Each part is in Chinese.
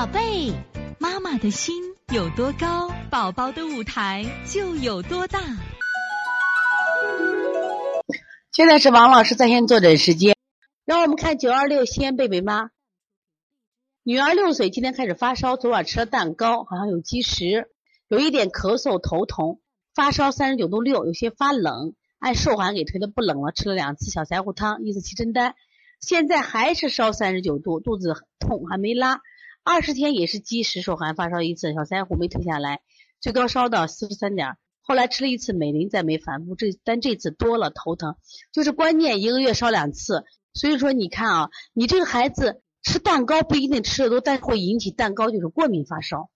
宝贝，妈妈的心有多高，宝宝的舞台就有多大。现在是王老师在线坐诊时间，让我们看九二六西安贝贝妈，女儿六岁，今天开始发烧，昨晚吃了蛋糕，好像有积食，有一点咳嗽、头痛，发烧三十九度六，有些发冷，按瘦寒给推的不冷了，吃了两次小柴胡汤，一次七珍丹，现在还是烧三十九度，肚子痛还没拉。二十天也是积食受寒发烧一次，小柴胡没退下来，最高烧到四十三点，后来吃了一次美林再没反复，这但这次多了头疼，就是关键一个月烧两次，所以说你看啊，你这个孩子吃蛋糕不一定吃的多，但会引起蛋糕就是过敏发烧。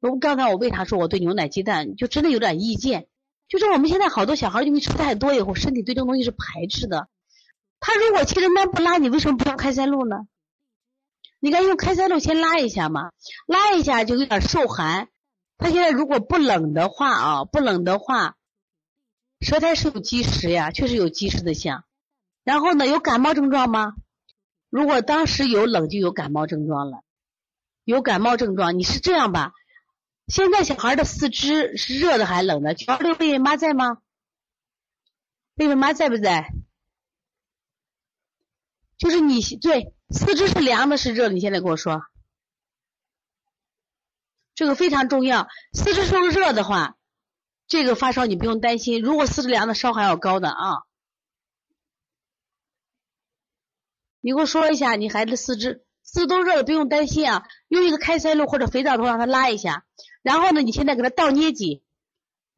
我刚才我为啥说我对牛奶鸡蛋就真的有点意见，就是我们现在好多小孩因为吃太多以后，身体对这东西是排斥的。他如果七珍丹不拉，你为什么不用开塞露呢？你看用开塞露先拉一下嘛，拉一下就有点受寒。他现在如果不冷的话啊，不冷的话，舌苔是有积食呀，确实有积食的象。然后呢，有感冒症状吗？如果当时有冷，就有感冒症状了。有感冒症状，你是这样吧？现在小孩的四肢是热的还冷的？九二六贝贝妈在吗？贝贝妈在不在？就是你对。四肢是凉的，是热的？你现在跟我说，这个非常重要。四肢是热的话，这个发烧你不用担心。如果四肢凉的，烧还要高的啊。你给我说一下，你孩子四肢四肢都热的，不用担心啊。用一个开塞露或者肥皂头让他拉一下，然后呢，你现在给他倒捏挤，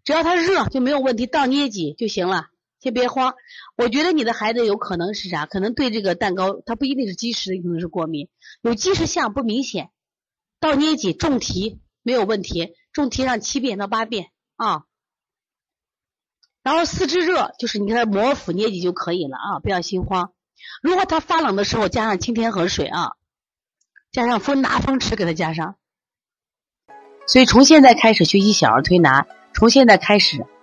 只要他热就没有问题，倒捏挤就行了。先别慌，我觉得你的孩子有可能是啥？可能对这个蛋糕，他不一定是积食，可能是过敏。有积食项不明显，倒捏脊重提没有问题，重提上七遍到八遍啊。然后四肢热，就是你给他摩腹捏脊就可以了啊，不要心慌。如果他发冷的时候，加上清天河水啊，加上风拿风池给他加上。所以从现在开始学习小儿推拿，从现在开始。